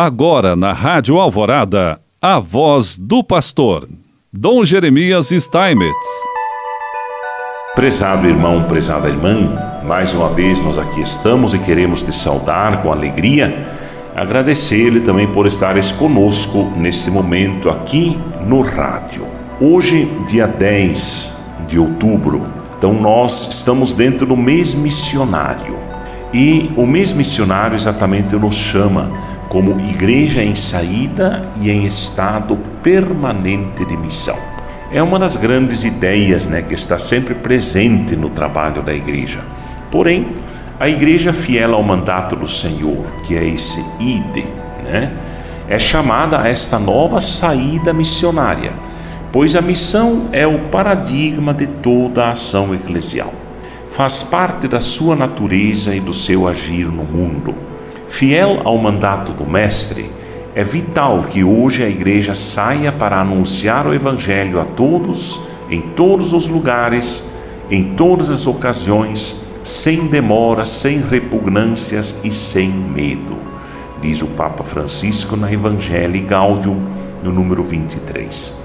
Agora na Rádio Alvorada, a voz do pastor, Dom Jeremias Steinmetz. Prezado irmão, prezada irmã, mais uma vez nós aqui estamos e queremos te saudar com alegria, agradecer-lhe também por estares conosco nesse momento aqui no rádio. Hoje, dia 10 de outubro, então nós estamos dentro do mês missionário. E o mês missionário exatamente nos chama como igreja em saída e em estado permanente de missão. É uma das grandes ideias né, que está sempre presente no trabalho da igreja. Porém, a igreja fiel ao mandato do Senhor, que é esse ide, né, é chamada a esta nova saída missionária, pois a missão é o paradigma de toda a ação eclesial. Faz parte da sua natureza e do seu agir no mundo Fiel ao mandato do Mestre, é vital que hoje a igreja saia para anunciar o Evangelho a todos, em todos os lugares, em todas as ocasiões, sem demora, sem repugnâncias e sem medo, diz o Papa Francisco na Evangelii Gaudium, no número 23.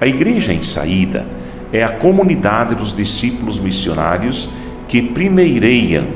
A igreja em saída é a comunidade dos discípulos missionários que primeireiam,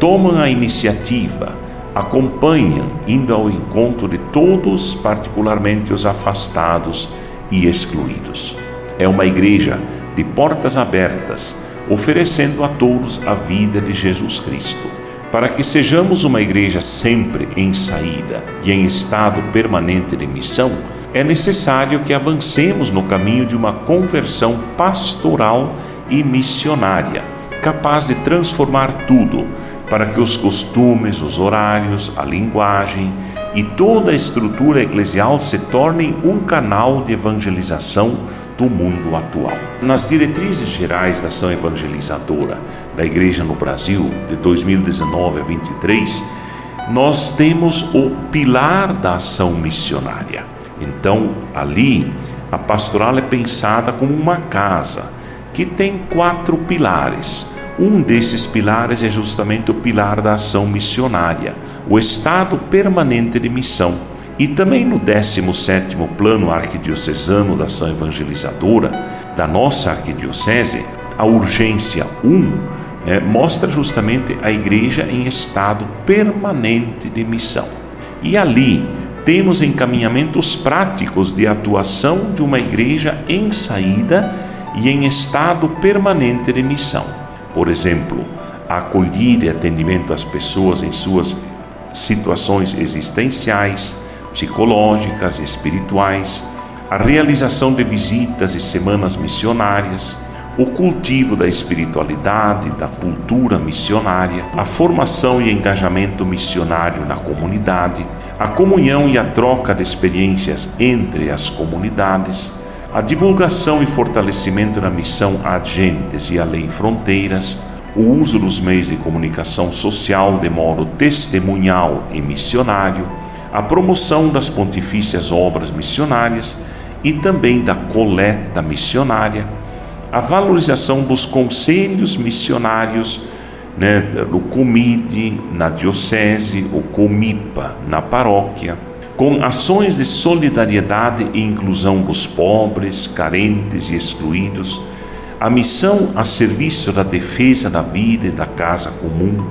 tomam a iniciativa, acompanham, indo ao encontro de todos, particularmente os afastados e excluídos. É uma igreja de portas abertas, oferecendo a todos a vida de Jesus Cristo. Para que sejamos uma igreja sempre em saída e em estado permanente de missão, é necessário que avancemos no caminho de uma conversão pastoral e missionária, capaz de transformar tudo para que os costumes, os horários, a linguagem e toda a estrutura eclesial se tornem um canal de evangelização do mundo atual. Nas diretrizes gerais da ação evangelizadora da Igreja no Brasil, de 2019 a 23, nós temos o pilar da ação missionária. Então, ali, a pastoral é pensada como uma casa que tem quatro pilares um desses pilares é justamente o pilar da ação missionária, o estado permanente de missão. E também no 17º Plano Arquidiocesano da Ação Evangelizadora da nossa arquidiocese, a urgência 1 né, mostra justamente a igreja em estado permanente de missão. E ali temos encaminhamentos práticos de atuação de uma igreja em saída e em estado permanente de missão. Por exemplo, acolher e atendimento às pessoas em suas situações existenciais, psicológicas e espirituais, a realização de visitas e semanas missionárias, o cultivo da espiritualidade, da cultura missionária, a formação e engajamento missionário na comunidade, a comunhão e a troca de experiências entre as comunidades, a divulgação e fortalecimento da missão agentes e além fronteiras, o uso dos meios de comunicação social de modo testemunhal e missionário, a promoção das pontifícias obras missionárias e também da coleta missionária, a valorização dos conselhos missionários né, no na diocese, o COMIPA, na paróquia, com ações de solidariedade e inclusão dos pobres, carentes e excluídos, a missão a serviço da defesa da vida e da casa comum.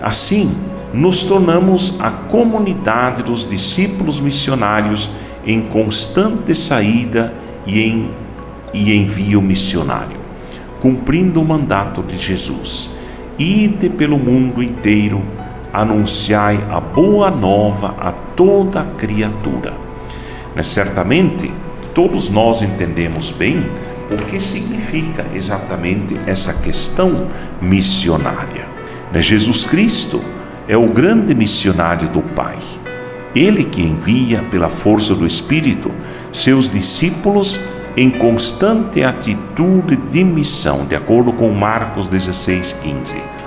Assim, nos tornamos a comunidade dos discípulos missionários em constante saída e, em, e envio missionário, cumprindo o mandato de Jesus. Ide pelo mundo inteiro anunciai a boa nova a toda criatura. Mas certamente todos nós entendemos bem o que significa exatamente essa questão missionária. Jesus Cristo é o grande missionário do Pai. Ele que envia pela força do Espírito seus discípulos em constante atitude de missão, de acordo com Marcos 16, 15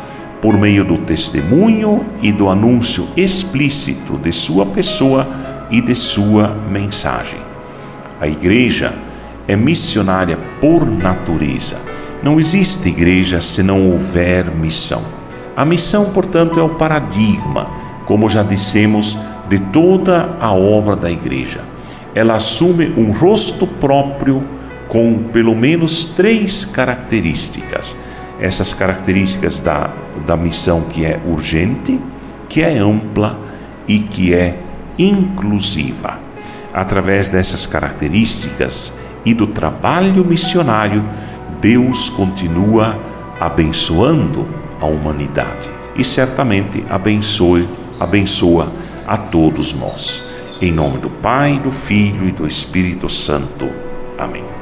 por meio do testemunho e do anúncio explícito de sua pessoa e de sua mensagem. A igreja é missionária por natureza. Não existe igreja se não houver missão. A missão, portanto, é o paradigma, como já dissemos, de toda a obra da igreja. Ela assume um rosto próprio com pelo menos três características. Essas características da, da missão que é urgente, que é ampla e que é inclusiva. Através dessas características e do trabalho missionário, Deus continua abençoando a humanidade e certamente abençoe, abençoa a todos nós. Em nome do Pai, do Filho e do Espírito Santo. Amém.